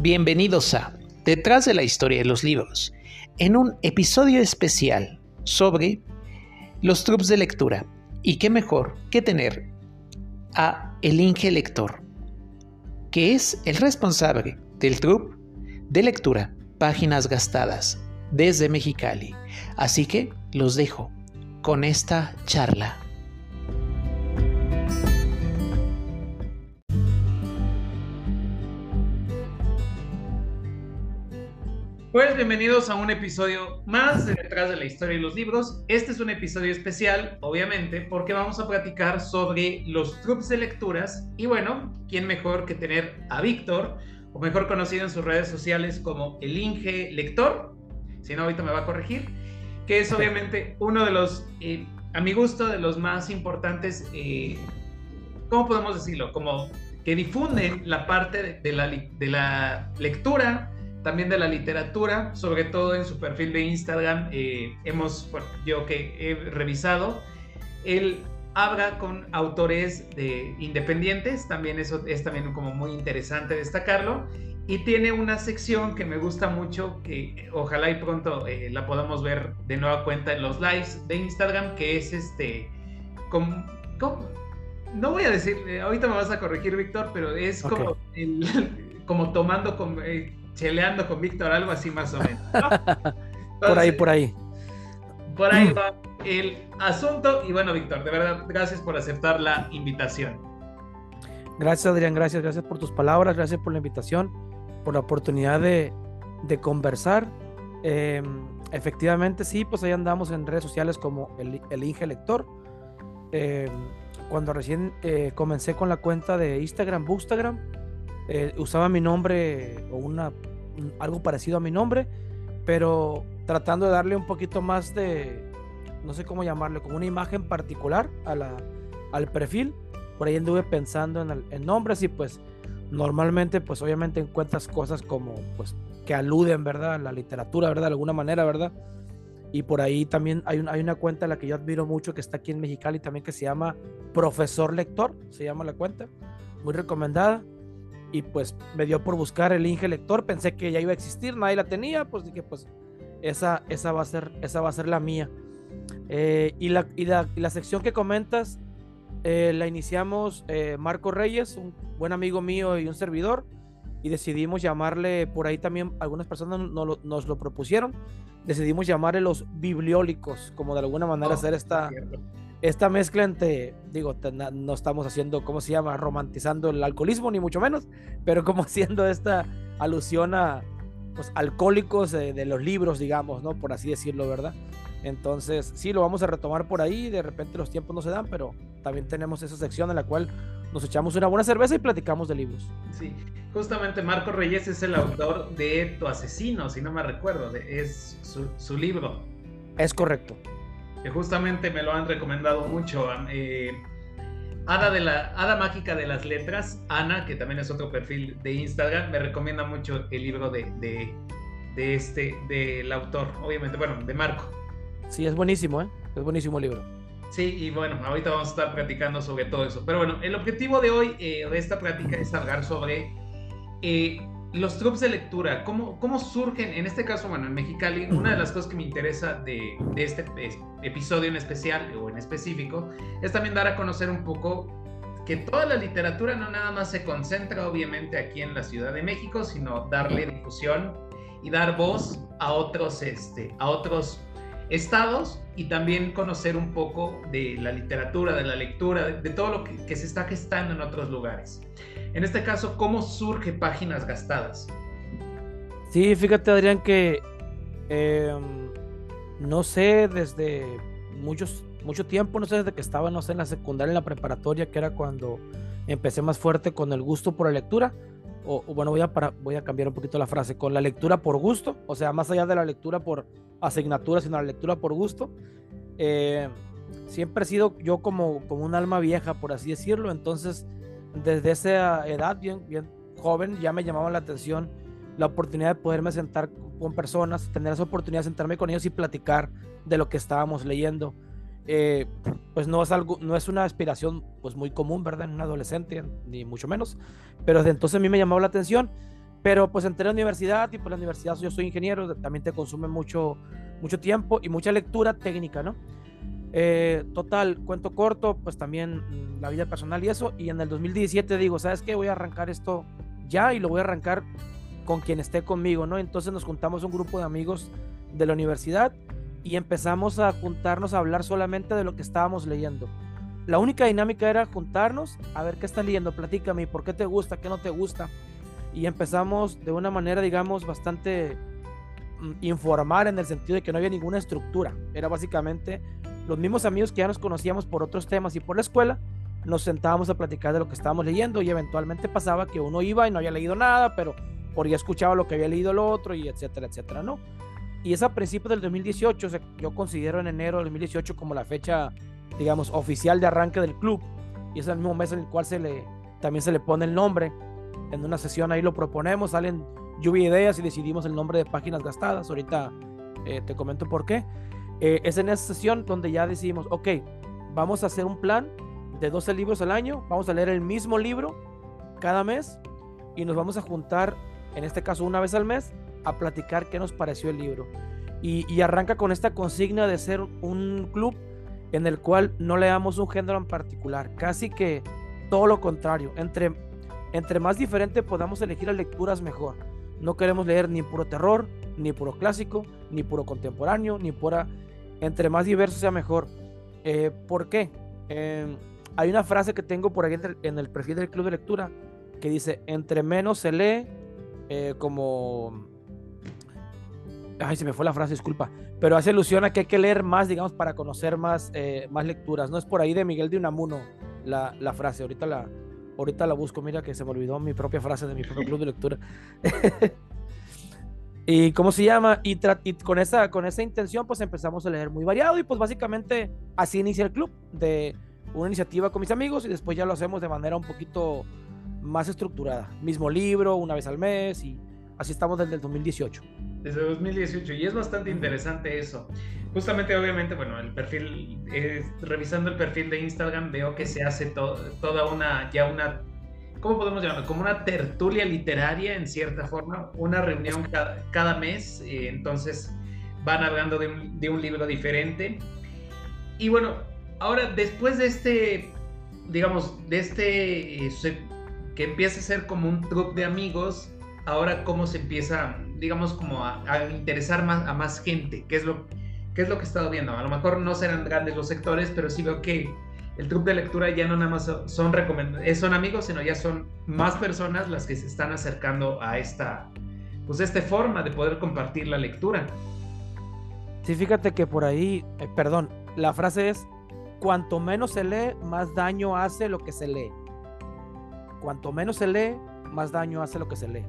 Bienvenidos a Detrás de la historia de los libros, en un episodio especial sobre los trups de lectura. Y qué mejor que tener a el Inge Lector, que es el responsable del trup de lectura Páginas Gastadas desde Mexicali. Así que los dejo con esta charla. Pues bienvenidos a un episodio más de Detrás de la Historia y los Libros. Este es un episodio especial, obviamente, porque vamos a platicar sobre los trups de lecturas. Y bueno, ¿quién mejor que tener a Víctor, o mejor conocido en sus redes sociales como el Inge Lector? Si no, ahorita me va a corregir. Que es obviamente uno de los, eh, a mi gusto, de los más importantes, eh, ¿cómo podemos decirlo? Como que difunden la parte de la, de la lectura también de la literatura, sobre todo en su perfil de Instagram, eh, hemos, yo que he revisado, él habla con autores de independientes, también eso es también como muy interesante destacarlo, y tiene una sección que me gusta mucho, que ojalá y pronto eh, la podamos ver de nueva cuenta en los lives de Instagram, que es este, como, no voy a decir, eh, ahorita me vas a corregir Víctor, pero es como, como tomando con cheleando con Víctor, algo así más o menos. por ahí, por ahí. Por ahí va el asunto. Y bueno, Víctor, de verdad, gracias por aceptar la invitación. Gracias, Adrián, gracias, gracias por tus palabras, gracias por la invitación, por la oportunidad de, conversar. Em, efectivamente, sí, pues ahí andamos en redes sociales como el, el Inge Lector. Em, cuando recién eh, comencé con la cuenta de Instagram, Bookstagram, eh, usaba mi nombre o una, algo parecido a mi nombre, pero tratando de darle un poquito más de, no sé cómo llamarle, como una imagen particular a la, al perfil. Por ahí anduve pensando en, nombres y pues normalmente pues obviamente encuentras cosas como pues que aluden, ¿verdad? A la literatura, ¿verdad? De alguna manera, ¿verdad? Y por ahí también hay, hay una cuenta a la que yo admiro mucho que está aquí en Mexicali también que se llama Profesor Lector, se llama la cuenta, muy recomendada y pues me dio por buscar el Inge Lector, pensé que ya iba a existir, nadie la tenía, pues dije, pues esa, esa, va, a ser, esa va a ser la mía. Eh, y, la, y, la, sección que comentas eh, la iniciamos eh, Marco Reyes, un buen amigo mío y un servidor, y decidimos llamarle, por ahí también algunas personas nos lo propusieron, decidimos llamarle los bibliólicos, como de alguna manera oh, hacer esta, esta mezcla entre, digo, no estamos haciendo, ¿cómo se llama? Romantizando el alcoholismo, ni mucho menos, pero como haciendo esta alusión a pues, alcohólicos de, los libros, digamos, ¿no? Por así decirlo, ¿verdad? Entonces, sí, lo vamos a retomar por ahí, de repente los tiempos no se dan, pero también tenemos esa sección en la cual nos echamos una buena cerveza y platicamos de libros. Sí, justamente Marco Reyes es el autor de Tu asesino, si no me recuerdo, es su, su libro. Es correcto que justamente me lo han recomendado mucho. Eh, Ada, de la, Ada Mágica de las Letras, Ana, que también es otro perfil de Instagram, me recomienda mucho el libro de, de, este, del autor, obviamente, bueno, de Marco. Sí, es buenísimo, ¿eh? Es buenísimo el libro. Sí, y bueno, ahorita vamos a estar platicando sobre todo eso. Pero bueno, el objetivo de hoy, eh, de esta plática, es hablar sobre eh, los trups de lectura, ¿cómo, ¿cómo surgen? En este caso, bueno, en Mexicali, una de las cosas que me interesa de, este episodio en especial o en específico es también dar a conocer un poco que toda la literatura no nada más se concentra obviamente aquí en la Ciudad de México, sino darle difusión y dar voz a otros, este, a otros estados y también conocer un poco de la literatura, de la lectura, de, todo lo que, se está gestando en otros lugares. En este caso, ¿cómo surge Páginas Gastadas? Sí, fíjate Adrián que em, no sé desde muchos, mucho tiempo, no sé desde que estaba, no sé, en la secundaria, en la preparatoria, que era cuando empecé más fuerte con el gusto por la lectura. O, bueno, voy a, voy a cambiar un poquito la frase, con la lectura por gusto, o sea, más allá de la lectura por asignatura, sino la lectura por gusto. Eh, siempre he sido yo como, como un alma vieja, por así decirlo, entonces desde esa edad, bien, bien joven, ya me llamaba la atención la oportunidad de poderme sentar con personas, tener esa oportunidad de sentarme con ellos y platicar de lo que estábamos leyendo. Eh, pues no es algo, no es una aspiración pues muy común, ¿verdad? En un adolescente, ni mucho menos. Pero desde entonces a mí me llamaba la atención Pero pues entré a la universidad y por pues, la universidad yo soy ingeniero, también te consume mucho, mucho tiempo y mucha lectura técnica, ¿no? Eh, total, cuento corto, pues también la vida personal y eso. Y en el 2017 digo, ¿sabes qué? Voy a arrancar esto ya y lo voy a arrancar con quien esté conmigo, ¿no? Entonces nos juntamos un grupo de amigos de la universidad y empezamos a juntarnos a hablar solamente de lo que estábamos leyendo. La única dinámica era juntarnos a ver qué estás leyendo, platícame, ¿por qué te gusta, qué no te gusta? Y empezamos de una manera, digamos, bastante mm, informal en el sentido de que no había ninguna estructura. Era básicamente los mismos amigos que ya nos conocíamos por otros temas y por la escuela, nos sentábamos a platicar de lo que estábamos leyendo y eventualmente pasaba que uno iba y no había leído nada, pero por ya escuchaba lo que había leído el otro y etcétera, etcétera, ¿no? Y es a principios del 2018, yo considero en enero del 2018 como la fecha, digamos, oficial de arranque del club. Y es el mismo mes en el cual se le, también se le pone el nombre. En una sesión ahí lo proponemos, salen lluvia de ideas y decidimos el nombre de páginas gastadas. Ahorita eh, te comento por qué. Eh, es en esa sesión donde ya decidimos, ok, vamos a hacer un plan de 12 libros al año, vamos a leer el mismo libro cada mes y nos vamos a juntar, en este caso una vez al mes, a platicar qué nos pareció el libro. Y, arranca con esta consigna de ser un club en el cual no leamos un género en particular, casi que todo lo contrario, entre, entre más diferente podamos elegir las lecturas mejor. No queremos leer ni puro terror, ni puro clásico, ni puro contemporáneo, ni pura... Entre más diverso sea mejor. Eh, ¿Por qué? Eh, hay una frase que tengo por ahí en el, perfil del club de lectura que dice, entre menos se lee, eh, como... Ay, se me fue la frase, disculpa. Pero hace alusión a que hay que leer más, digamos, para conocer más, eh, más lecturas. No es por ahí de Miguel de Unamuno la, frase. Ahorita la, ahorita la busco. Mira que se me olvidó mi propia frase de mi propio club de lectura. ¿Y cómo se llama? Y, y, con, esa, con esa intención, pues empezamos a leer muy variado y pues básicamente así inicia el club de una iniciativa con mis amigos y después ya lo hacemos de manera un poquito más estructurada. Mismo libro, una vez al mes y así estamos desde el 2018. Desde 2018 y es bastante interesante eso. Justamente, obviamente, bueno, el perfil, eh, revisando el perfil de Instagram veo que se hace toda una, ya una, ¿cómo podemos llamarlo? Como una tertulia literaria en cierta forma, una reunión cada, mes, eh, entonces van hablando de un, de un libro diferente. Y bueno, Ahora, después de este, digamos, de este, eh, que empieza a ser como un club de amigos, ahora cómo se empieza, digamos, como a, interesar más, a más gente, ¿Qué es lo, qué es lo que he estado viendo. A lo mejor no serán grandes los sectores, pero sí veo que el club de lectura ya no nada más son, eh, son amigos, sino ya son más personas las que se están acercando a esta, pues esta forma de poder compartir la lectura. Sí, fíjate que por ahí, eh, perdón, la frase es cuanto menos se lee, más daño hace lo que se lee. Cuanto menos se lee, más daño hace lo que se lee.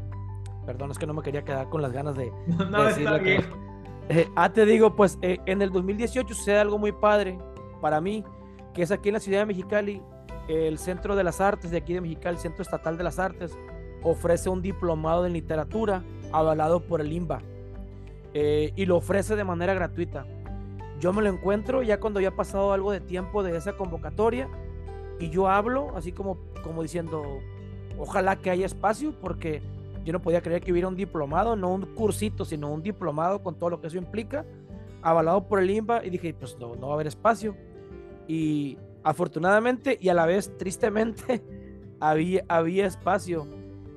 Perdón, es que no me quería quedar con las ganas de, no, está bien. Eh, ah, te digo, pues eh, en el 2018 sucede algo muy padre para mí, que es aquí en la ciudad de Mexicali, el Centro de las Artes de aquí de Mexicali, el Centro Estatal de las Artes, ofrece un diplomado en literatura avalado por el IMBA eh, y lo ofrece de manera gratuita. Yo me lo encuentro ya cuando ya ha pasado algo de tiempo de esa convocatoria y yo hablo así como, como diciendo, ojalá que haya espacio porque yo no podía creer que hubiera un diplomado, no un cursito, sino un diplomado con todo lo que eso implica, avalado por el INBA y dije, pues no, no va a haber espacio. Y afortunadamente y a la vez tristemente había, había espacio.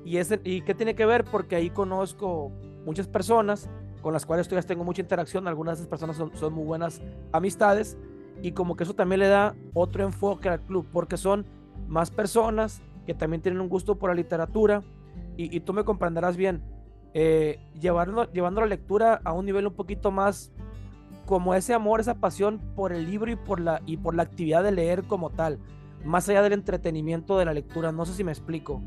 Y, ese, ¿Y qué tiene que ver? Porque ahí conozco muchas personas con las cuales todavía tengo mucha interacción, algunas de esas personas son, muy buenas amistades y como que eso también le da otro enfoque al club, porque son más personas que también tienen un gusto por la literatura y, tú me comprenderás bien, eh, llevando, llevando la lectura a un nivel un poquito más como ese amor, esa pasión por el libro y por la, y por la actividad de leer como tal, más allá del entretenimiento de la lectura, no sé si me explico.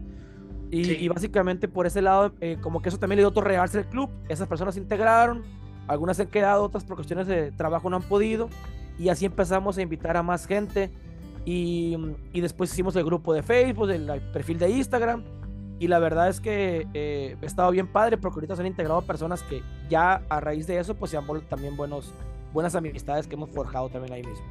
Y, básicamente por ese lado, eh, como que eso también le dio otro realce al club. Esas personas se integraron, algunas se han quedado, otras por cuestiones de trabajo no han podido. Y así empezamos a invitar a más gente. Y, y después hicimos el grupo de Facebook, el, perfil de Instagram. Y la verdad es que eh, he estado bien padre porque ahorita se han integrado personas que ya a raíz de eso pues se han vuelto también buenos, buenas amistades que hemos forjado también ahí mismo.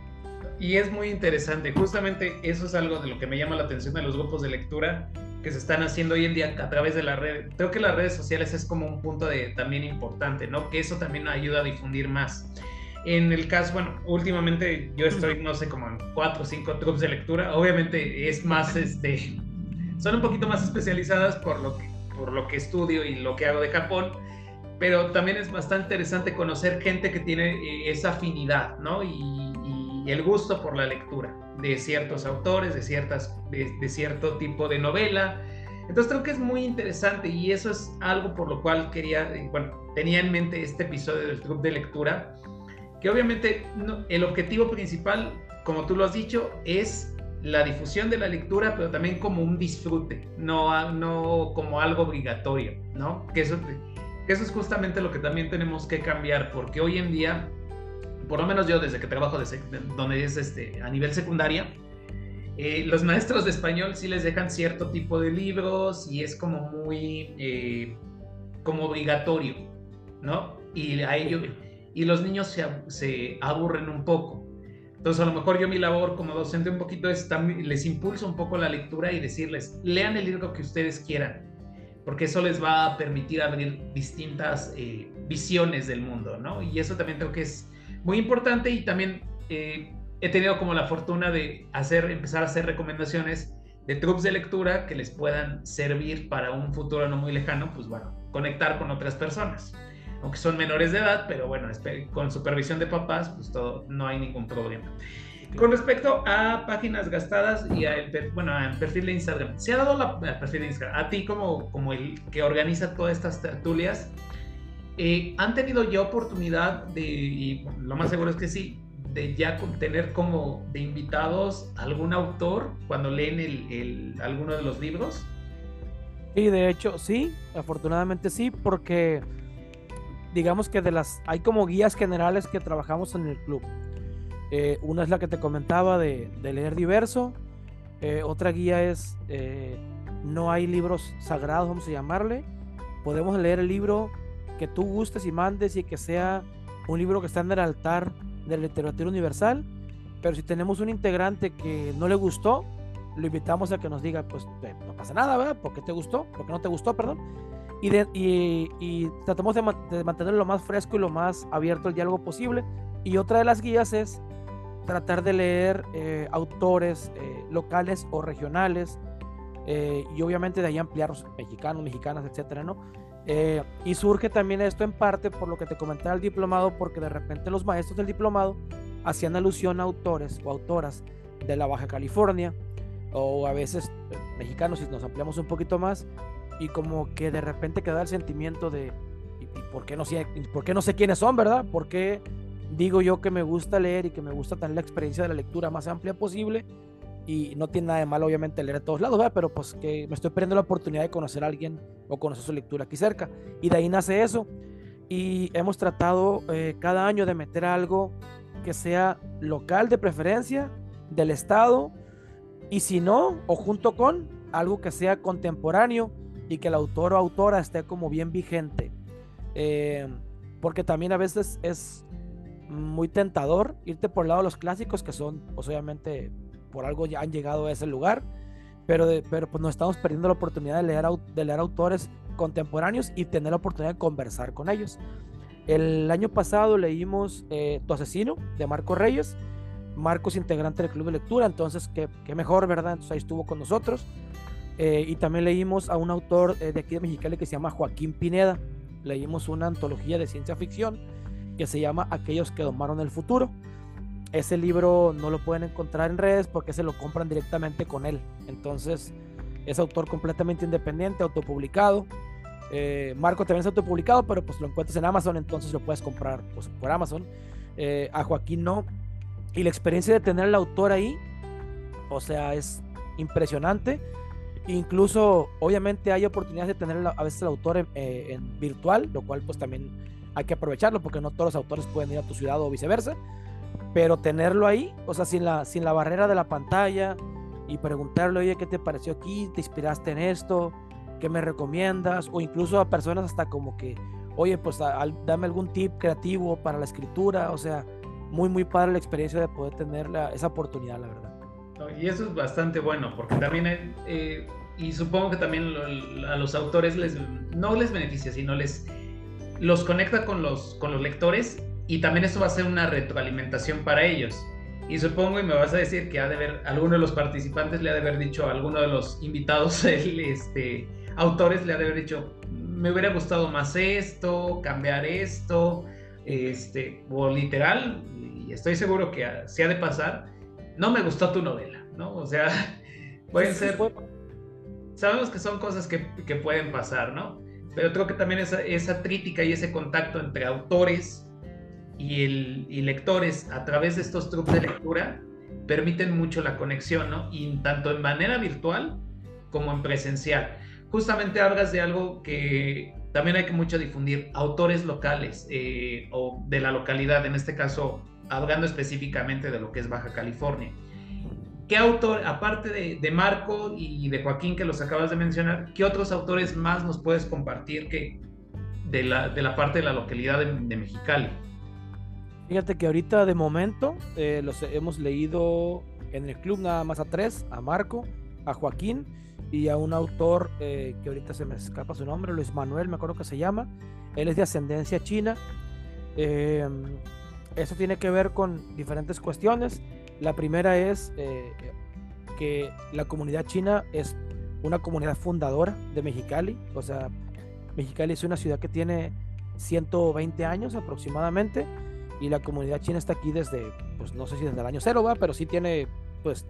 Y es muy interesante, justamente eso es algo de lo que me llama la atención de los grupos de lectura, que se están haciendo hoy en día a través de la red. Creo que las redes sociales es como un punto de, también importante, ¿no? Que eso también ayuda a difundir más. En el caso, bueno, últimamente yo estoy, no sé, como en cuatro o cinco trucos de lectura. Obviamente es más, este, son un poquito más especializadas por lo que, por lo que estudio y lo que hago de Japón, pero también es bastante interesante conocer gente que tiene eh, esa afinidad, ¿no? Y, el gusto por la lectura de ciertos autores, de, ciertas, de, cierto tipo de novela. Entonces creo que es muy interesante y eso es algo por lo cual quería, eh, bueno, tenía en mente este episodio del club de lectura, que obviamente el objetivo principal, como tú lo has dicho, es la difusión de la lectura, pero también como un disfrute, no, no como algo obligatorio, ¿no? Que eso, es justamente lo que también tenemos que cambiar, porque hoy en día, por lo menos yo desde que trabajo de donde es este, a nivel secundaria, eh, los maestros de español sí les dejan cierto tipo de libros y es como muy eh, como obligatorio, ¿no? Y a ellos y los niños se, se, aburren un poco. Entonces a lo mejor yo mi labor como docente un poquito es también, les impulso un poco la lectura y decirles, lean el libro que ustedes quieran, porque eso les va a permitir abrir distintas eh, visiones del mundo, ¿no? Y eso también creo que es muy importante y también eh, he tenido como la fortuna de hacer, empezar a hacer recomendaciones de trucos de lectura que les puedan servir para un futuro no muy lejano, pues bueno, conectar con otras personas aunque son menores de edad, pero bueno, con supervisión de papás, pues todo, no hay ningún problema. Con respecto a páginas gastadas y al bueno, perfil de Instagram, ¿se ha dado la, perfil de Instagram a ti como, como el que organiza todas estas tertulias? Eh, ¿Han tenido ya oportunidad de, y lo más seguro es que sí, de ya tener como de invitados algún autor cuando leen el, el, alguno de los libros? Sí, de hecho, sí, afortunadamente sí, porque digamos que de las, hay como guías generales que trabajamos en el club. Eh, una es la que te comentaba de, leer diverso. Eh, otra guía es, eh, no hay libros sagrados, vamos a llamarle. Podemos leer el libro que tú gustes y mandes y que sea un libro que está en el altar de la literatura universal. Pero si tenemos un integrante que no le gustó, lo invitamos a que nos diga, pues no pasa nada, ¿verdad? ¿Por qué te gustó? ¿Por qué no te gustó? Perdón y, tratamos de, mantenerlo lo más fresco y lo más abierto el diálogo posible. Y otra de las guías es tratar de leer eh, autores eh, locales o regionales eh, y obviamente de ahí ampliarlos mexicanos, mexicanas, etcétera, ¿no? y surge también esto en parte por lo que te comenté al diplomado, porque de repente los maestros del diplomado hacían alusión a autores o autoras de la Baja California o a veces mexicanos, si nos ampliamos un poquito más, y como que de repente queda el sentimiento de, ¿y, por, qué no sé, por qué no sé quiénes son, verdad? ¿Por qué digo yo que me gusta leer y que me gusta tener la experiencia de la lectura más amplia posible? Y no tiene nada de malo, obviamente, leer a todos lados, ¿verdad? Pero pues que me estoy perdiendo la oportunidad de conocer a alguien o conocer su lectura aquí cerca. Y de ahí nace eso. Y hemos tratado eh, cada año de meter algo que sea local de preferencia, del Estado, y si no, o junto con algo que sea contemporáneo y que el autor o autora esté como bien vigente. Eh, porque también a veces es muy tentador irte por el lado de los clásicos que son, pues obviamente por algo ya han llegado a ese lugar, pero, pero pues nos estamos perdiendo la oportunidad de leer, de leer autores contemporáneos y tener la oportunidad de conversar con ellos. El año pasado leímos eh, Tu asesino de Marco Reyes. Marco es integrante del club de lectura, entonces qué, qué mejor, ¿verdad? Entonces ahí estuvo con nosotros. Eh, y también leímos a un autor eh, de aquí de Mexicali que se llama Joaquín Pineda. Leímos una antología de ciencia ficción que se llama Aquellos que domaron el futuro. Ese libro no lo pueden encontrar en redes porque se lo compran directamente con él. Entonces, es autor completamente independiente, autopublicado. Eh, Marco también es autopublicado, pero pues lo encuentras en Amazon, entonces lo puedes comprar pues, por Amazon. a Joaquín no. Y la experiencia de tener al autor ahí, o sea, es impresionante Incluso, obviamente, hay oportunidades de tener a veces el autor eh, en, virtual, lo cual pues también hay que aprovecharlo porque no todos los autores pueden ir a tu ciudad o viceversa. Pero tenerlo ahí, o sea, sin la, sin la barrera de la pantalla y preguntarle, oye, ¿qué te pareció aquí? ¿Te inspiraste en esto? ¿Qué me recomiendas? O incluso a personas hasta como que, oye, pues dame algún tip creativo para la escritura. O sea, muy, muy padre la experiencia de poder tener esa oportunidad, la verdad. Y eso es bastante bueno, porque también eh, y supongo que también a los autores les, no les beneficia, sino les los conecta con los, con los lectores y también eso va a ser una retroalimentación para ellos. Y supongo, y me vas a decir que ha de haber, alguno de los participantes le ha de haber dicho, a alguno de los invitados, este, autores le ha de haber dicho, me hubiera gustado más esto, cambiar esto, este, o literal, y estoy seguro que se ha de pasar, no me gustó tu novela, ¿no? O sea, pueden ser, sabemos que son cosas que, que pueden pasar, ¿no? Pero creo que también esa, esa crítica y ese contacto entre autores y, el, lectores a través de estos trucos de lectura permiten mucho la conexión, ¿no? Y tanto en manera virtual como en presencial. Justamente hablas de algo que también hay que mucho difundir, autores locales eh, o de la localidad, en este caso hablando específicamente de lo que es Baja California. ¿Qué autor, aparte de, Marco y de Joaquín que los acabas de mencionar, qué otros autores más nos puedes compartir que de la, parte de la localidad de, de Mexicali? Fíjate que ahorita de momento eh, los hemos leído en el club nada más a tres, a Marco, a Joaquín y a un autor eh, que ahorita se me escapa su nombre, Luis Manuel, me acuerdo que se llama. Él es de ascendencia china. Eh, eso tiene que ver con diferentes cuestiones. La primera es que la comunidad china es una comunidad fundadora de Mexicali. O sea, Mexicali es una ciudad que tiene 120 años aproximadamente y la comunidad china está aquí desde, pues no sé si desde el año cero va, pero sí tiene, pues,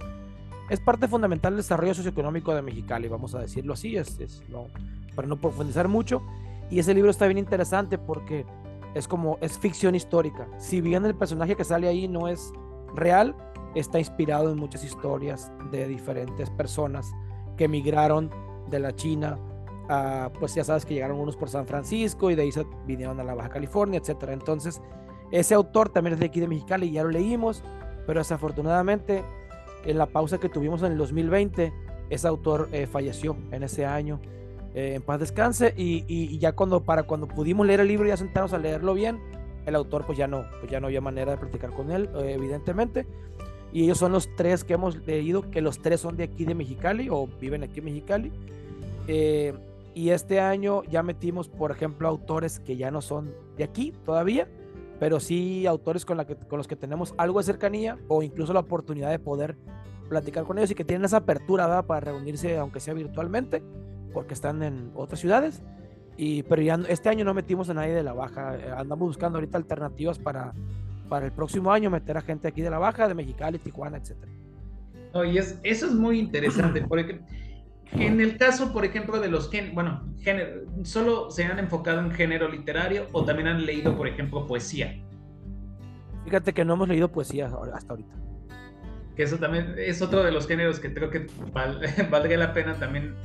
es parte fundamental del desarrollo socioeconómico de Mexicali, vamos a decirlo así, es, no, para no profundizar mucho. Y ese libro está bien interesante porque es como, es ficción histórica. Si bien el personaje que sale ahí no es real, está inspirado en muchas historias de diferentes personas que emigraron de la China. A, pues ya sabes que llegaron unos por San Francisco y de ahí se vinieron a la Baja California, etcétera. Entonces, ese autor también es de aquí de Mexicali, ya lo leímos, pero desafortunadamente en la pausa que tuvimos en el 2020, ese autor eh, falleció en ese año. Eh, en paz descanse y, ya cuando para cuando pudimos leer el libro y ya sentarnos a leerlo bien, el autor pues ya no, pues ya no había manera de platicar con él, eh, evidentemente. Y ellos son los tres que hemos leído, que los tres son de aquí de Mexicali o viven aquí en Mexicali. y este año ya metimos, por ejemplo, autores que ya no son de aquí todavía, pero sí autores con, la que, con los que tenemos algo de cercanía o incluso la oportunidad de poder platicar con ellos y que tienen esa apertura para reunirse, aunque sea virtualmente, porque están en otras ciudades. Y, pero ya este año no metimos a nadie de la baja, eh, andamos buscando ahorita alternativas para, para el próximo año meter a gente aquí de la baja, de Mexicali, Tijuana, etc. y es, eso es muy interesante, porque en el caso, por ejemplo, de los que, bueno, género, solo se han enfocado en género literario o también han leído, por ejemplo, poesía. Fíjate que no hemos leído poesía hasta ahorita. Que eso también es otro de los géneros que creo que valdría la pena también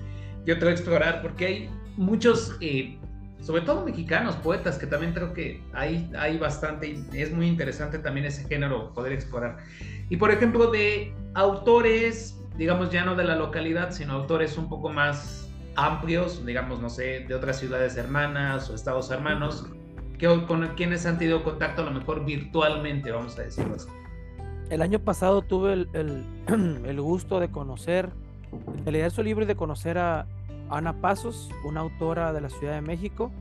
yo creo explorar, porque hay muchos, eh, sobre todo mexicanos, poetas, que también creo que hay, hay bastante, y es muy interesante también ese género poder explorar. Y por ejemplo, de autores digamos, ya no de la localidad, sino autores un poco más amplios, digamos, no sé, de otras ciudades hermanas o estados hermanos, que, con quienes han tenido contacto a lo mejor virtualmente, vamos a decirlo así. El año pasado tuve el, el, gusto de conocer, de leer su libro y de conocer a Ana Pasos, una autora de la Ciudad de México.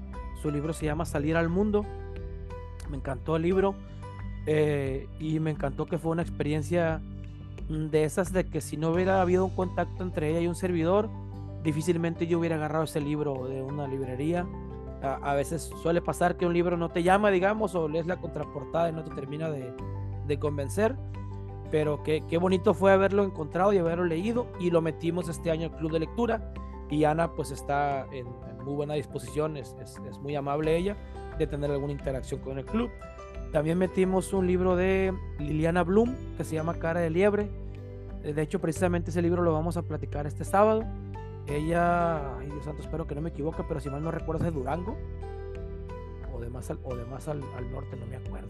Su libro se llama Salir al Mundo. Me encantó el libro eh, y me encantó que fue una experiencia de esas de que si no hubiera habido un contacto entre ella y un servidor, difícilmente yo hubiera agarrado ese libro de una librería. A, veces suele pasar que un libro no te llama, digamos, o lees la contraportada y no te termina de, convencer. Pero qué, qué, bonito fue haberlo encontrado y haberlo leído y lo metimos este año al club de lectura. Y Ana pues está en, muy buena disposición, es, es muy amable ella de tener alguna interacción con el club. También metimos un libro de Liliana Bloom que se llama Cara de Liebre. Eh, de hecho, precisamente ese libro lo vamos a platicar este sábado. Ella, ay Dios santo, espero que no me equivoque, pero si mal no recuerdo es de Durango. O de más al, o de más al, norte, no me acuerdo.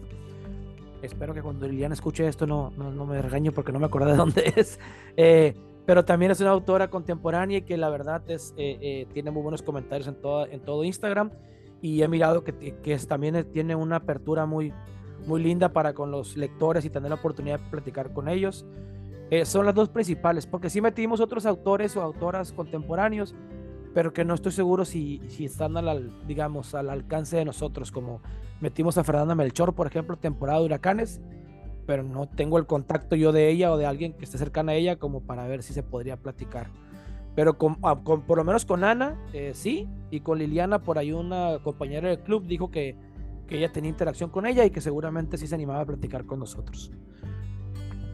Espero que cuando Liliana escuche esto no, no, me regañe porque no me acuerdo de dónde es. Eh, pero también es una autora contemporánea que la verdad es, eh, tiene muy buenos comentarios en, todo, en todo Instagram y he mirado que, que también tiene una apertura muy, muy linda para con los lectores y tener la oportunidad de platicar con ellos. Eh, son las dos principales, porque sí metimos otros autores o autoras contemporáneos, pero que no estoy seguro si, si están al, digamos, al alcance de nosotros, como metimos a Fernanda Melchor, por ejemplo, temporada de huracanes, pero no tengo el contacto yo de ella o de alguien que esté cercana a ella como para ver si se podría platicar. Pero con, ah, por lo menos con Ana, eh, sí, y con Liliana, por ahí una compañera del club dijo que, que ella tenía interacción con ella y que seguramente sí se animaba a platicar con nosotros.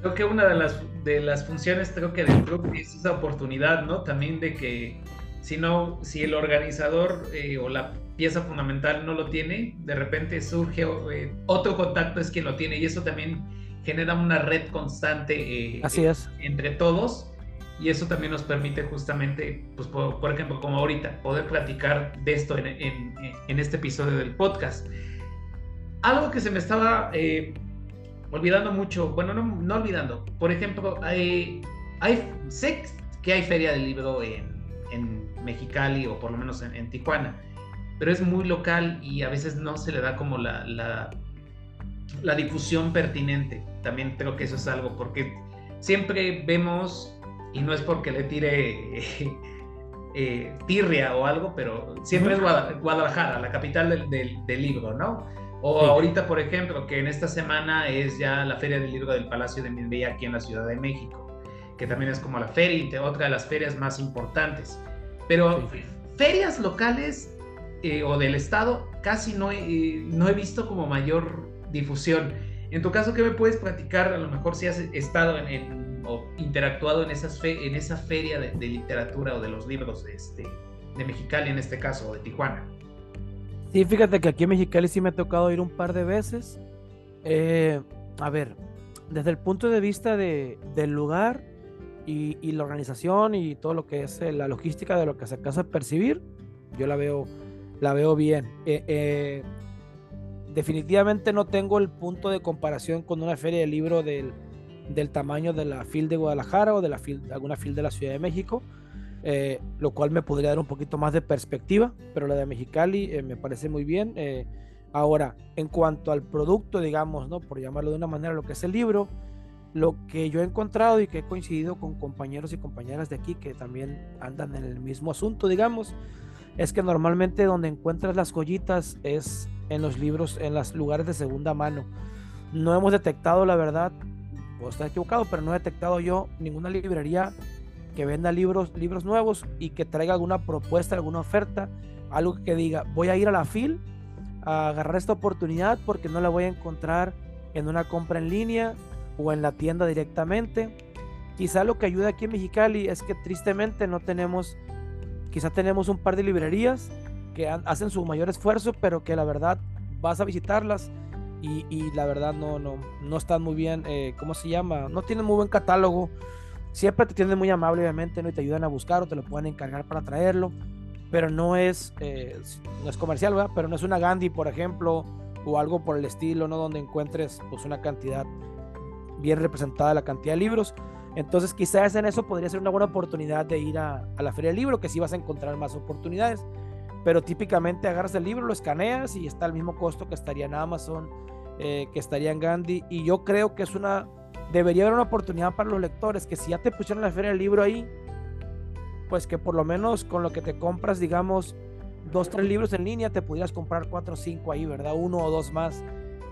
Creo que una de las, de las funciones creo que del club es esa oportunidad, ¿no? También de que si no, si el organizador eh, o la pieza fundamental no lo tiene, de repente surge eh, otro contacto es quien lo tiene y eso también genera una red constante Así es. entre todos y eso también nos permite justamente, pues por, ejemplo, como ahorita, poder platicar de esto en, en, este episodio del podcast. Algo que se me estaba eh, olvidando mucho, bueno, no, no olvidando, por ejemplo, hay, hay, sé que hay feria del libro en, en Mexicali o por lo menos en, Tijuana, pero es muy local y a veces no se le da como la, la, la difusión pertinente. También creo que eso es algo, porque siempre vemos y no es porque le tire eh, tirria o algo, pero siempre es Guadalajara, la capital del, libro, ¿no? O ahorita, por ejemplo, que en esta semana es ya la Feria del Libro del Palacio de Minbella aquí en la Ciudad de México, que también es como la feria, otra de las ferias más importantes. Pero ferias locales eh, o del Estado casi no he, no he visto como mayor difusión. En tu caso, ¿qué me puedes platicar? A lo mejor si has estado en o interactuado en, esas fe, en esa feria de, literatura o de los libros de, este, de Mexicali en este caso, o de Tijuana. Sí, fíjate que aquí en Mexicali sí me ha tocado ir un par de veces. Eh, a ver, desde el punto de vista de, del lugar y, y, la organización y todo lo que es eh, la logística de lo que se alcanza a percibir, yo la veo, la veo bien. Eh, definitivamente no tengo el punto de comparación con una feria de libro del, del tamaño de la FIL de Guadalajara o de, la FIL, alguna FIL de la Ciudad de México, eh, lo cual me podría dar un poquito más de perspectiva, pero la de Mexicali eh, me parece muy bien. Eh, ahora, en cuanto al producto, digamos, ¿no? por llamarlo de una manera, lo que es el libro, lo que yo he encontrado y que he coincidido con compañeros y compañeras de aquí que también andan en el mismo asunto, digamos, es que normalmente donde encuentras las joyitas es en los libros, en los lugares de segunda mano. No hemos detectado, la verdad, puedo equivocado, pero no he detectado yo ninguna librería que venda libros, libros nuevos y que traiga alguna propuesta, alguna oferta, algo que diga, voy a ir a la FIL a agarrar esta oportunidad porque no la voy a encontrar en una compra en línea o en la tienda directamente. Quizá lo que ayuda aquí en Mexicali es que tristemente no tenemos, quizá tenemos un par de librerías que hacen su mayor esfuerzo, pero que la verdad vas a visitarlas y, la verdad no, no, no están muy bien, eh, ¿cómo se llama? No tienen muy buen catálogo. Siempre te tienden muy amable, obviamente, ¿no? y te ayudan a buscar o te lo pueden encargar para traerlo, pero no es, eh, no es comercial, ¿verdad? Pero no es una Gandhi, por ejemplo, o algo por el estilo, ¿no? Donde encuentres pues una cantidad bien representada la cantidad de libros. Entonces quizás en eso podría ser una buena oportunidad de ir a, a la feria del libro, que sí vas a encontrar más oportunidades pero típicamente agarras el libro, lo escaneas y está al mismo costo que estaría en Amazon, eh, que estaría en Gandhi. Y yo creo que es una, debería haber una oportunidad para los lectores, que si ya te pusieron la feria del libro ahí, pues que por lo menos con lo que te compras, digamos, dos, tres libros en línea, te pudieras comprar cuatro o cinco ahí, ¿verdad? Uno o dos más.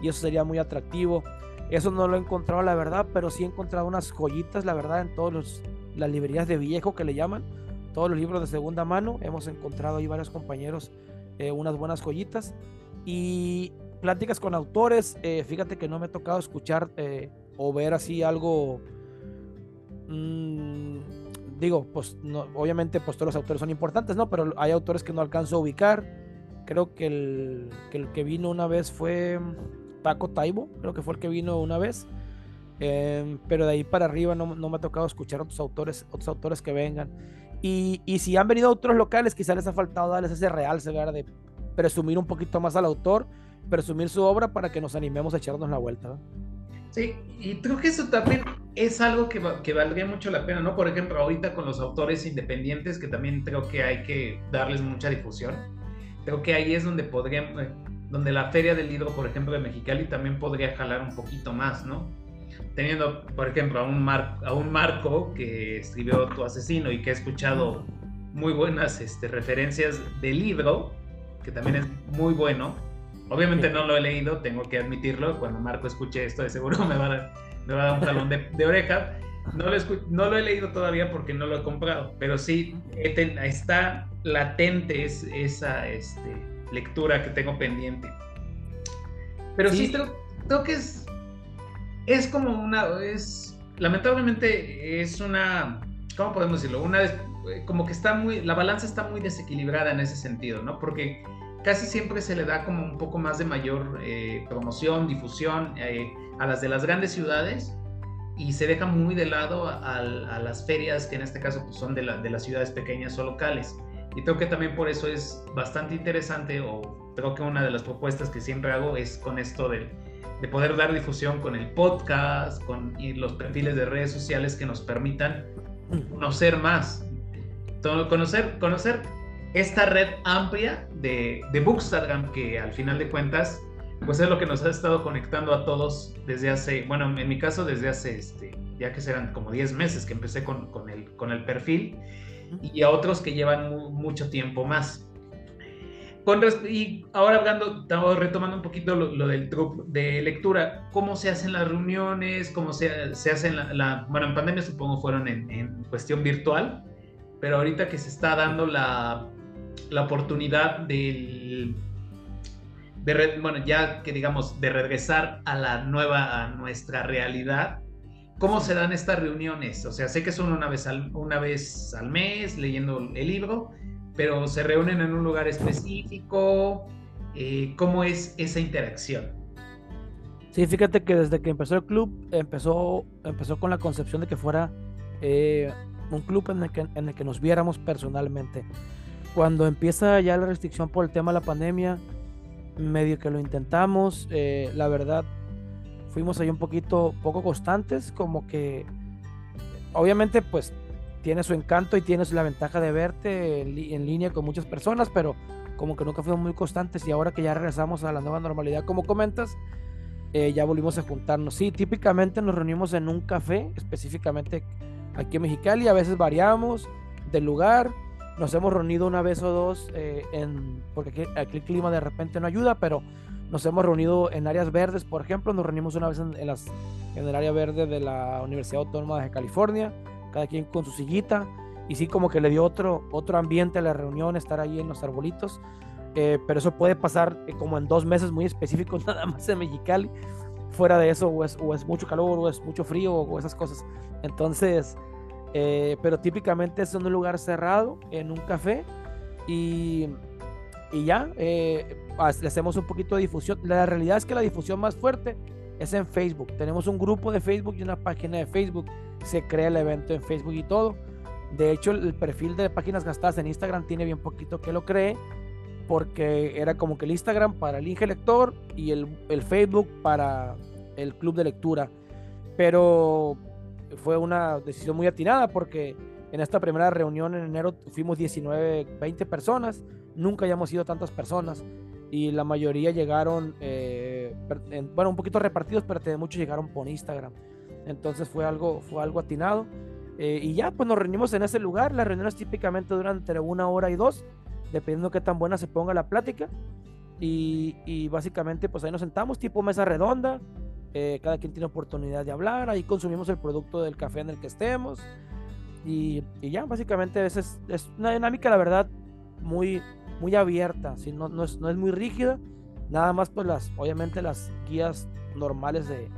Y eso sería muy atractivo. Eso no lo he encontrado, la verdad, pero sí he encontrado unas joyitas, la verdad, en todas las librerías de viejo que le llaman todos los libros de segunda mano. Hemos encontrado ahí varios compañeros eh, unas buenas joyitas. Y pláticas con autores, eh, fíjate que no me ha tocado escuchar eh, o ver así algo. Mmm, digo, pues no, obviamente pues todos los autores son importantes, ¿no? Pero hay autores que no alcanzo a ubicar. Creo que el que, el que vino una vez fue Paco Taibo, creo que fue el que vino una vez. Em, pero de ahí para arriba no, no, me ha tocado escuchar otros autores, otros autores que vengan. Y, si han venido otros locales, quizás les ha faltado darles ese realce, ¿verdad? De presumir un poquito más al autor, presumir su obra para que nos animemos a echarnos la vuelta. Sí, y creo que eso también es algo que, que valdría mucho la pena, ¿no? Por ejemplo, ahorita con los autores independientes, que también creo que hay que darles mucha difusión. Creo que ahí es donde podrían, donde la Feria del Libro, por ejemplo, de Mexicali también podría jalar un poquito más, ¿no? Teniendo, por ejemplo, a un, Mar, a un Marco que escribió Tu asesino y que ha escuchado muy buenas este, referencias del libro, que también es muy bueno. Obviamente no lo he leído, tengo que admitirlo. Cuando Marco escuche esto, de seguro me va a dar, me va a dar un talón de, de oreja. No lo, no lo, he leído todavía porque no lo he comprado, pero sí está latente es, esa este, lectura que tengo pendiente. Pero sí, creo, que es, es como una, es, lamentablemente es una, ¿cómo podemos decirlo? Una, como que está muy, la balanza está muy desequilibrada en ese sentido, ¿no? Porque casi siempre se le da como un poco más de mayor eh, promoción, difusión eh, a las de las grandes ciudades y se deja muy de lado a, las ferias que en este caso pues, son de, de, las ciudades pequeñas o locales. Y creo que también por eso es bastante interesante o creo que una de las propuestas que siempre hago es con esto de, de poder dar difusión con el podcast, con y los perfiles de redes sociales que nos permitan conocer más, conocer, conocer esta red amplia de, de Bookstagram que al final de cuentas pues es lo que nos ha estado conectando a todos desde hace, bueno, en mi caso desde hace, este, ya que serán como 10 meses que empecé con, con, el, con el perfil y a otros que llevan mucho tiempo más. Con, y ahora hablando, estamos retomando un poquito lo, del truco de lectura, ¿cómo se hacen las reuniones? ¿Cómo se, se hacen la, bueno, en pandemia supongo fueron en, en, cuestión virtual, pero ahorita que se está dando la, la oportunidad del de, bueno, ya que digamos, de regresar a la nueva, a nuestra realidad, ¿cómo se dan estas reuniones? O sea, sé que son una vez al, una vez al mes leyendo el libro, pero se reúnen en un lugar específico. Eh, ¿Cómo es esa interacción? Sí, fíjate que desde que empezó el club, empezó, empezó con la concepción de que fuera eh, un club en el, que, en el que nos viéramos personalmente. Cuando empieza ya la restricción por el tema de la pandemia, medio que lo intentamos, eh, la verdad fuimos ahí un poquito poco constantes, como que obviamente pues tiene su encanto y tienes la ventaja de verte en, línea con muchas personas, pero como que nunca fuimos muy constantes y ahora que ya regresamos a la nueva normalidad, como comentas, eh, ya volvimos a juntarnos. Sí, típicamente nos reunimos en un café, específicamente aquí en Mexicali, a veces variamos del lugar, nos hemos reunido una vez o dos, eh, en, porque aquí, el clima de repente no ayuda, pero nos hemos reunido en áreas verdes, por ejemplo, nos reunimos una vez en, las, en el área verde de la Universidad Autónoma de California, cada quien con su sillita, y sí como que le dio otro, otro ambiente a la reunión, estar ahí en los arbolitos, eh, pero eso puede pasar eh, como en dos meses muy específicos nada más en Mexicali, fuera de eso o es, o es mucho calor o es mucho frío o esas cosas, entonces eh, pero típicamente es en un lugar cerrado, en un café, y, y ya, eh, hacemos un poquito de difusión. La realidad es que la difusión más fuerte es en Facebook. Tenemos un grupo de Facebook y una página de Facebook. Se crea el evento en Facebook y todo. De hecho, el perfil de páginas gastadas en Instagram tiene bien poquito que lo cree, porque era como que el Instagram para el Inge Lector y el, el Facebook para el club de lectura. Pero fue una decisión muy atinada porque en esta primera reunión en enero fuimos 19, 20 personas, nunca hayamos sido tantas personas y la mayoría llegaron, eh, bueno, un poquito repartidos, pero muchos llegaron por Instagram. Entonces fue algo, fue algo atinado. Eh, y ya, pues nos reunimos en ese lugar. Las reuniones típicamente duran entre una hora y dos, dependiendo qué tan buena se ponga la plática. Y, y básicamente, pues ahí nos sentamos, tipo mesa redonda. Eh, cada quien tiene oportunidad de hablar, ahí consumimos el producto del café en el que estemos y, ya, básicamente es, es, una dinámica, la verdad, muy, muy abierta, ¿sí? no, no, es, no es muy rígida, nada más pues las, obviamente las guías normales de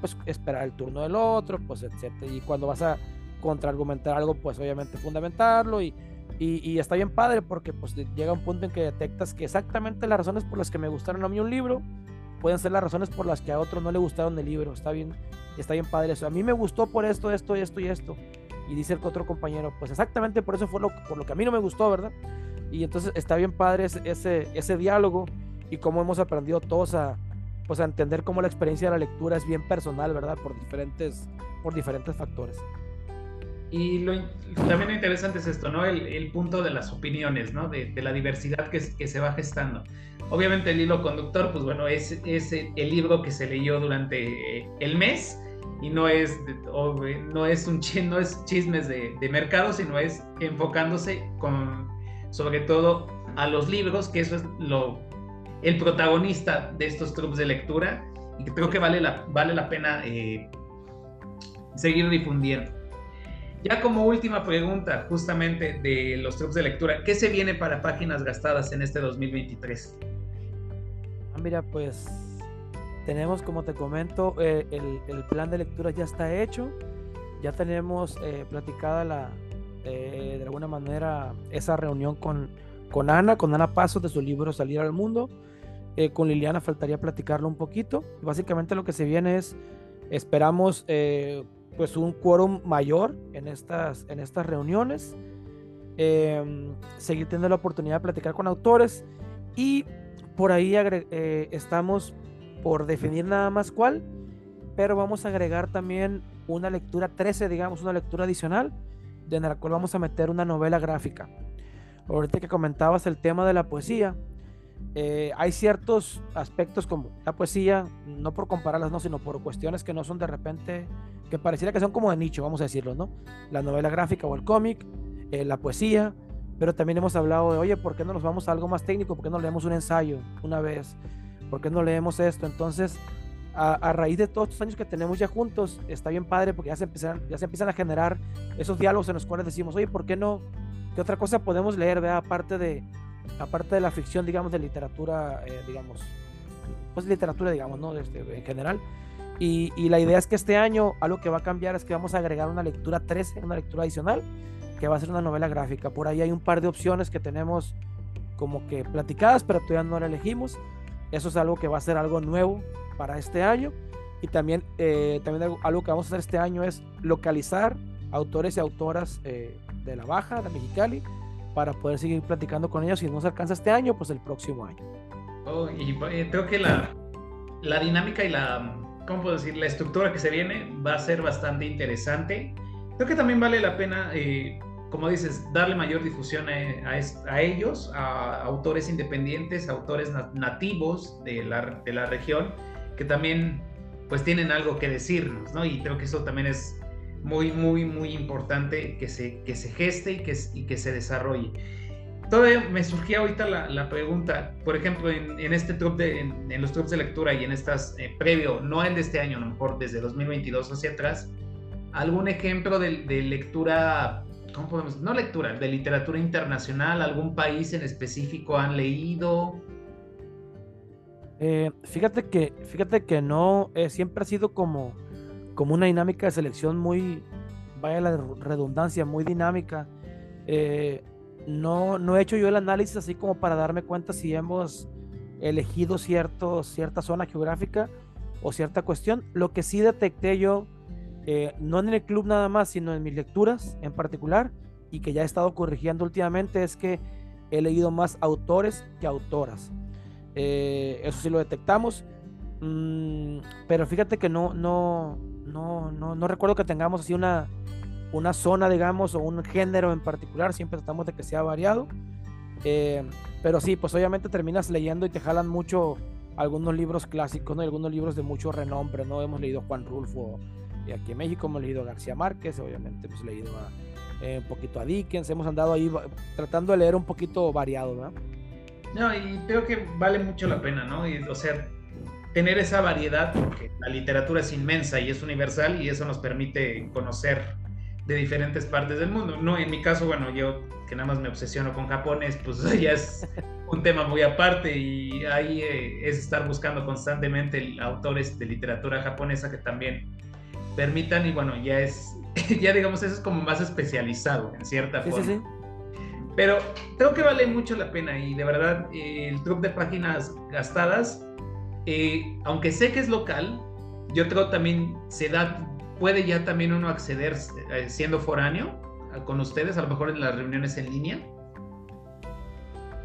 pues esperar el turno del otro, pues etcétera, y cuando vas a contraargumentar algo, pues obviamente fundamentarlo y, y, está bien padre porque pues llega un punto en que detectas que exactamente las razones por las que me gustaron a mí un libro pueden ser las razones por las que a otro no le gustaron el libro. Está bien, está bien padre eso. A mí me gustó por esto, esto, esto y esto. Y dice el otro compañero, pues exactamente por eso fue lo, por lo que a mí no me gustó, ¿verdad? Y entonces está bien padre ese, ese, diálogo y cómo hemos aprendido todos a, pues a entender cómo la experiencia de la lectura es bien personal, ¿verdad? Por diferentes, por diferentes factores. Y lo, también lo interesante es esto, ¿no? El, el punto de las opiniones, ¿no? De, de la diversidad que, que, se va gestando. Obviamente el hilo conductor, pues bueno, es, es el libro que se leyó durante el mes y no es, no es, un, no es chismes de, de, mercado, sino es enfocándose con, sobre todo a los libros, que eso es lo, el protagonista de estos clubes de lectura y que creo que vale la, vale la pena eh, seguir difundiendo. Ya como última pregunta, justamente de los clubes de lectura, ¿qué se viene para páginas gastadas en este 2023? Ah, mira, pues tenemos, como te comento, eh, el, plan de lectura ya está hecho. Ya tenemos eh, platicada la, eh, de alguna manera esa reunión con, con Ana, con Ana Pasos de su libro Salir al Mundo. con Liliana faltaría platicarlo un poquito. Básicamente lo que se viene es, esperamos pues un quórum mayor en estas, en estas reuniones. Em, seguir teniendo la oportunidad de platicar con autores y por ahí estamos por definir nada más cuál, pero vamos a agregar también una lectura 13, digamos, una lectura adicional, en la cual vamos a meter una novela gráfica. Ahorita que comentabas el tema de la poesía, eh, hay ciertos aspectos como la poesía, no por compararlas, no, sino por cuestiones que no son de repente, que pareciera que son como de nicho, vamos a decirlo, ¿no? La novela gráfica o el cómic, eh, la poesía, pero también hemos hablado de, oye, ¿por qué no nos vamos a algo más técnico? ¿Por qué no leemos un ensayo una vez? ¿por qué no leemos esto? Entonces, a, raíz de todos estos años que tenemos ya juntos, está bien padre porque ya se, empiezan, ya se empiezan a generar esos diálogos en los cuales decimos, oye, ¿por qué no? ¿Qué otra cosa podemos leer, vea, aparte de, aparte de la ficción, digamos, de literatura, eh, digamos, pues literatura, digamos, ¿no? Este, en general. Y, y, la idea es que este año algo que va a cambiar es que vamos a agregar una lectura 13, una lectura adicional, que va a ser una novela gráfica. Por ahí hay un par de opciones que tenemos como que platicadas, pero todavía no la elegimos. Eso es algo que va a ser algo nuevo para este año. Y también, eh, también algo que vamos a hacer este año es localizar autores y autoras eh, de la Baja, de Mexicali, para poder seguir platicando con ellos. Si no se alcanza este año, pues el próximo año. Oh, y eh, creo que la, la dinámica y la, ¿cómo puedo decir? La estructura que se viene va a ser bastante interesante. Creo que también vale la pena como dices, darle mayor difusión a, ellos, a autores independientes, autores nativos de la, de la, región, que también pues tienen algo que decirnos, ¿no? Y creo que eso también es muy, muy, muy importante que se, que se geste y que, y que se desarrolle. Todavía me surgía ahorita la, la pregunta, por ejemplo, en, en este trup de, en, los trups de lectura y en estas, eh, previo, no el de este año, a lo mejor desde 2022 hacia atrás, algún ejemplo de, de lectura ¿cómo podemos? No lectura, de literatura internacional, algún país en específico han leído. Eh, fíjate que, fíjate que no, eh, siempre ha sido como, como una dinámica de selección muy, vaya la redundancia, muy dinámica. Eh, no, no he hecho yo el análisis así como para darme cuenta si hemos elegido cierto, cierta zona geográfica o cierta cuestión. Lo que sí detecté yo eh, no en el club nada más, sino en mis lecturas en particular, y que ya he estado corrigiendo últimamente, es que he leído más autores que autoras. Eh, eso sí lo detectamos. Mm, pero fíjate que no, no, no, no, no recuerdo que tengamos así una, una zona, digamos, o un género en particular. Siempre tratamos de que sea variado. Eh, pero sí, pues obviamente terminas leyendo y te jalan mucho algunos libros clásicos, ¿no? algunos libros de mucho renombre, ¿no? Hemos leído Juan Rulfo, y aquí en México hemos leído a García Márquez, obviamente hemos leído eh, un poquito a Dickens, hemos andado ahí tratando de leer un poquito variado. No, y creo que vale mucho la pena, ¿no? Y, o sea, tener esa variedad, porque la literatura es inmensa y es universal y eso nos permite conocer de diferentes partes del mundo. No, en mi caso, bueno, yo que nada más me obsesiono con japonés, pues ya es un tema muy aparte y ahí eh, es estar buscando constantemente autores de literatura japonesa que también permitan y bueno, ya es, ya digamos, eso es como más especializado en cierta forma. Sí, sí. Pero creo que vale mucho la pena y de verdad el truco de páginas gastadas, eh, aunque sé que es local, yo creo también se da, puede ya también uno acceder eh, siendo foráneo con ustedes, a lo mejor en las reuniones en línea.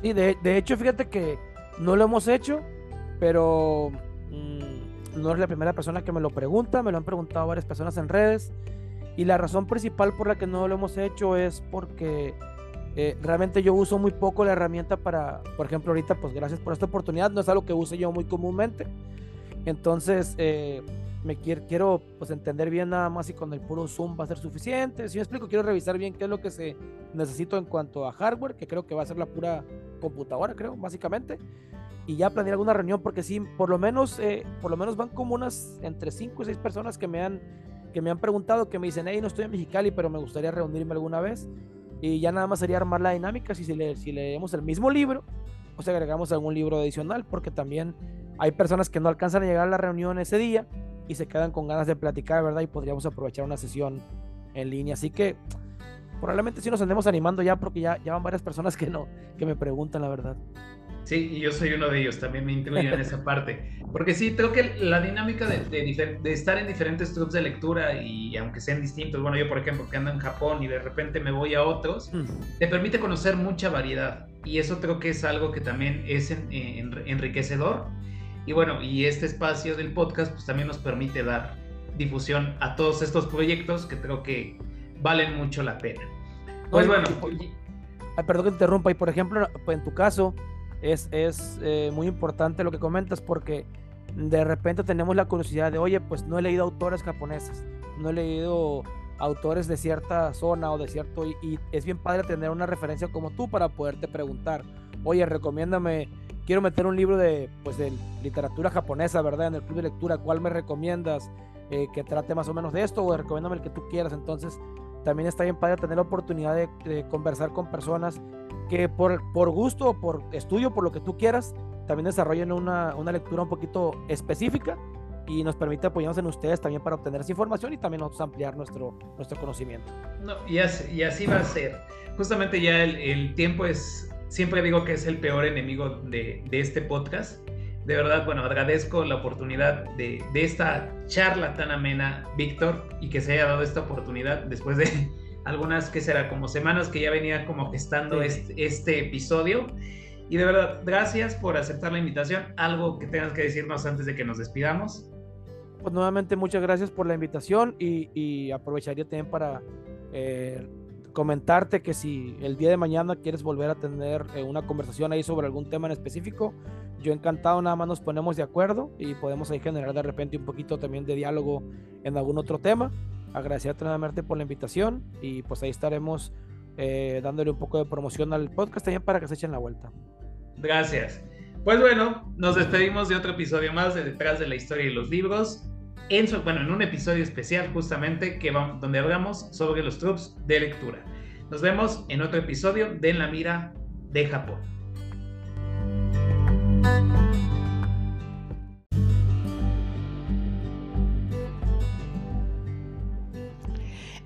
Sí, de, de hecho, fíjate que no lo hemos hecho, pero mm, no es la primera persona que me lo pregunta, me lo han preguntado varias personas en redes. Y la razón principal por la que no lo hemos hecho es porque eh, realmente yo uso muy poco la herramienta para, por ejemplo, ahorita, pues gracias por esta oportunidad, no es algo que use yo muy comúnmente. Entonces, eh, me quiero, quiero pues entender bien nada más si con el puro Zoom va a ser suficiente. Si me explico, quiero revisar bien qué es lo que se necesito en cuanto a hardware, que creo que va a ser la pura computadora, creo, básicamente. Y ya planear alguna reunión, porque sí, por lo menos, eh, por lo menos van como unas entre 5 y 6 personas que me han que me han preguntado, que me dicen, hey, no estoy en Mexicali, pero me gustaría reunirme alguna vez. Y ya nada más sería armar la dinámica, si, le, si leemos el mismo libro, o si agregamos algún libro adicional, porque también hay personas que no alcanzan a llegar a la reunión ese día y se quedan con ganas de platicar, ¿verdad? Y podríamos aprovechar una sesión en línea. Así que probablemente sí nos andemos animando ya, porque ya, ya van varias personas que no, que me preguntan la verdad. Sí, y yo soy uno de ellos, también me incluyo en esa parte. Porque sí, creo que la dinámica de, de, estar en diferentes clubs de lectura y aunque sean distintos, bueno, yo por ejemplo que ando en Japón y de repente me voy a otros, mm. te permite conocer mucha variedad. Y eso creo que es algo que también es enriquecedor. Y bueno, y este espacio del podcast pues también nos permite dar difusión a todos estos proyectos que creo que valen mucho la pena. Pues bueno. perdón que te interrumpa, y por ejemplo, en tu caso, es, es eh, muy importante lo que comentas porque de repente tenemos la curiosidad de, oye, pues no he leído autores japoneses, no he leído autores de cierta zona o de cierto, y, es bien padre tener una referencia como tú para poderte preguntar, oye, recomiéndame, quiero meter un libro de, pues, de literatura japonesa, ¿verdad? En el club de lectura, ¿cuál me recomiendas? Eh, que trate más o menos de esto o recomiéndame el que tú quieras. Entonces, también está bien padre tener la oportunidad de conversar con personas que por, por gusto, por estudio, por lo que tú quieras, también desarrollen una, una lectura un poquito específica y nos permite apoyarnos en ustedes también para obtener esa información y también nosotros ampliar nuestro, nuestro conocimiento. No, y, así, y así va a ser. Justamente ya el, el, tiempo es, siempre digo que es el peor enemigo de, de, este podcast. De verdad, bueno, agradezco la oportunidad de, de esta charla tan amena, Víctor, y que se haya dado esta oportunidad después de algunas que será como semanas que ya venía como gestando este, este, episodio. Y de verdad, gracias por aceptar la invitación. ¿Algo que tengas que decirnos antes de que nos despidamos? Pues nuevamente muchas gracias por la invitación y, aprovecharía también para eh, comentarte que si el día de mañana quieres volver a tener eh, una conversación ahí sobre algún tema en específico, yo encantado, nada más nos ponemos de acuerdo y podemos ahí generar de repente un poquito también de diálogo en algún otro tema agradecerte nuevamente por la invitación y pues ahí estaremos eh, dándole un poco de promoción al podcast también para que se echen la vuelta. Gracias. Pues bueno, nos despedimos de otro episodio más de Detrás de la Historia y los Libros. En bueno, en un episodio especial justamente que vamos, donde hablamos sobre los trups de lectura. Nos vemos en otro episodio de En la Mira de Japón.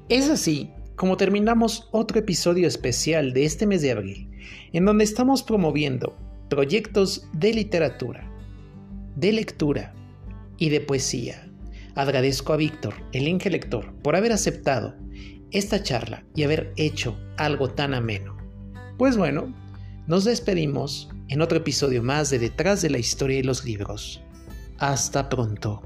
Es así como terminamos otro episodio especial de este mes de abril, en donde estamos promoviendo proyectos de literatura, de lectura y de poesía. Agradezco a Víctor, el Inge Lector, por haber aceptado esta charla y haber hecho algo tan ameno. Pues bueno, nos despedimos en otro episodio más de Detrás de la Historia y los Libros. Hasta pronto.